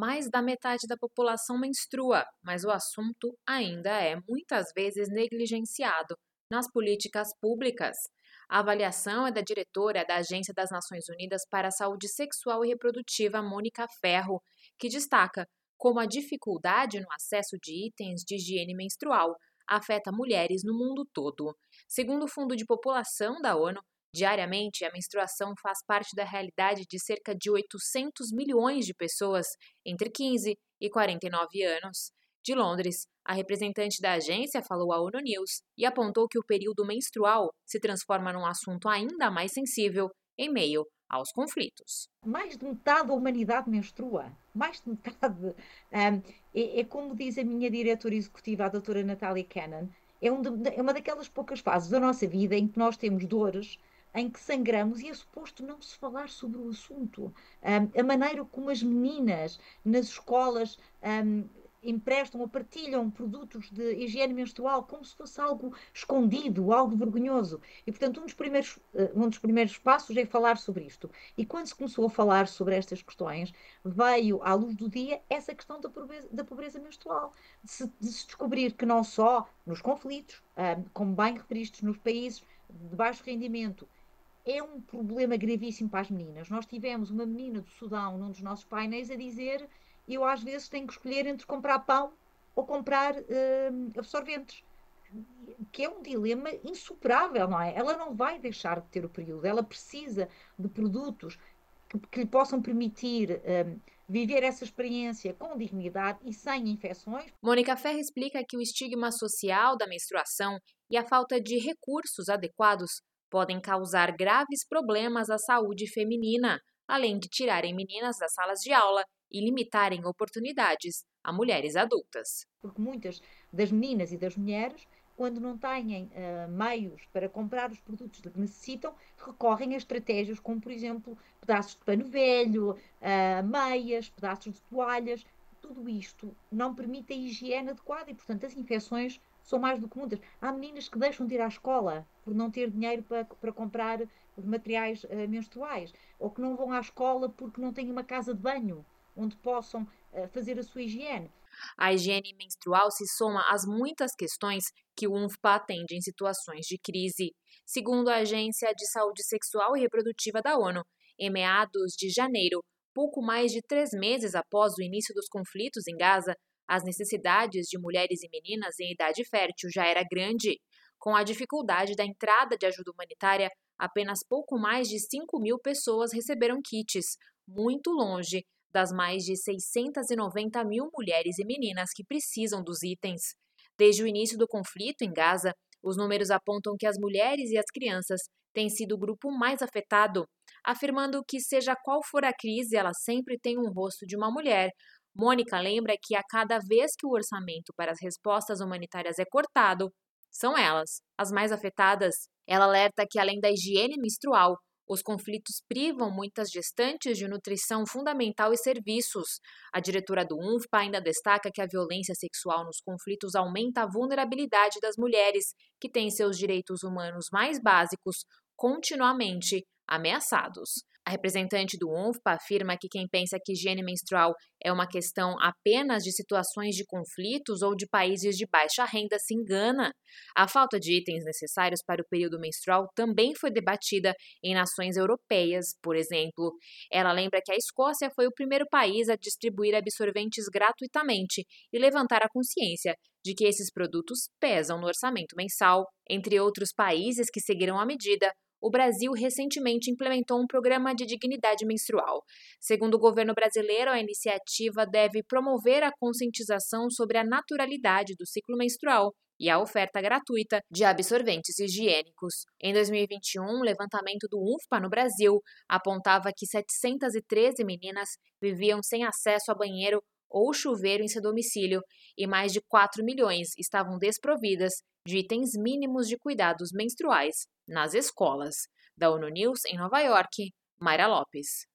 Mais da metade da população menstrua, mas o assunto ainda é muitas vezes negligenciado nas políticas públicas. A avaliação é da diretora da Agência das Nações Unidas para a Saúde Sexual e Reprodutiva, Mônica Ferro, que destaca como a dificuldade no acesso de itens de higiene menstrual afeta mulheres no mundo todo. Segundo o Fundo de População da ONU, Diariamente, a menstruação faz parte da realidade de cerca de 800 milhões de pessoas entre 15 e 49 anos. De Londres, a representante da agência falou à ONU News e apontou que o período menstrual se transforma num assunto ainda mais sensível em meio aos conflitos. Mais de metade da humanidade menstrua. Mais de metade. Um, é, é, como diz a minha diretora executiva, a doutora Natalie Cannon, é, um de, é uma daquelas poucas fases da nossa vida em que nós temos dores em que sangramos e é suposto não se falar sobre o assunto. Um, a maneira como as meninas nas escolas um, emprestam ou partilham produtos de higiene menstrual como se fosse algo escondido, algo vergonhoso. E, portanto, um dos primeiros, eh, um dos primeiros passos é falar sobre isto. E quando se começou a falar sobre estas questões, veio à luz do dia essa questão da pobreza, da pobreza menstrual. De se, de se, descobrir que não só nos conflitos, como bem referidos nos países de baixo rendimento, é um problema gravíssimo para as meninas. Nós tivemos uma menina do Sudão num dos nossos painéis a dizer: eu às vezes tenho que escolher entre comprar pão ou comprar uh, absorventes. Que é um dilema insuperável, não é? Ela não vai deixar de ter o período, ela precisa de produtos que, que lhe possam permitir uh, viver essa experiência com dignidade e sem infecções. Mônica Ferre explica que o estigma social da menstruação e a falta de recursos adequados podem causar graves problemas à saúde feminina, além de tirarem meninas das salas de aula e limitarem oportunidades a mulheres adultas. Porque muitas das meninas e das mulheres, quando não têm uh, meios para comprar os produtos que necessitam, recorrem a estratégias como, por exemplo, pedaços de pano velho, uh, meias, pedaços de toalhas. Tudo isto não permite a higiene adequada e, portanto, as infecções são mais do que muitas. Há meninas que deixam de ir à escola por não ter dinheiro para, para comprar os materiais uh, menstruais, ou que não vão à escola porque não têm uma casa de banho onde possam uh, fazer a sua higiene. A higiene menstrual se soma às muitas questões que o UNFPA atende em situações de crise. Segundo a Agência de Saúde Sexual e Reprodutiva da ONU, em meados de janeiro, pouco mais de três meses após o início dos conflitos em Gaza, as necessidades de mulheres e meninas em idade fértil já era grande. Com a dificuldade da entrada de ajuda humanitária, apenas pouco mais de 5 mil pessoas receberam kits, muito longe das mais de 690 mil mulheres e meninas que precisam dos itens. Desde o início do conflito em Gaza, os números apontam que as mulheres e as crianças têm sido o grupo mais afetado, afirmando que, seja qual for a crise, ela sempre tem um rosto de uma mulher, Mônica lembra que a cada vez que o orçamento para as respostas humanitárias é cortado, são elas as mais afetadas. Ela alerta que, além da higiene menstrual, os conflitos privam muitas gestantes de nutrição fundamental e serviços. A diretora do UNFPA ainda destaca que a violência sexual nos conflitos aumenta a vulnerabilidade das mulheres, que têm seus direitos humanos mais básicos continuamente ameaçados. A representante do UNFPA afirma que quem pensa que higiene menstrual é uma questão apenas de situações de conflitos ou de países de baixa renda se engana. A falta de itens necessários para o período menstrual também foi debatida em nações europeias, por exemplo. Ela lembra que a Escócia foi o primeiro país a distribuir absorventes gratuitamente e levantar a consciência de que esses produtos pesam no orçamento mensal. Entre outros países que seguiram a medida, o Brasil recentemente implementou um programa de dignidade menstrual. Segundo o governo brasileiro, a iniciativa deve promover a conscientização sobre a naturalidade do ciclo menstrual e a oferta gratuita de absorventes higiênicos. Em 2021, o levantamento do UNFPA no Brasil apontava que 713 meninas viviam sem acesso a banheiro ou chuveiro em seu domicílio e mais de 4 milhões estavam desprovidas de itens mínimos de cuidados menstruais nas escolas. Da ONU News, em Nova York, Mayra Lopes.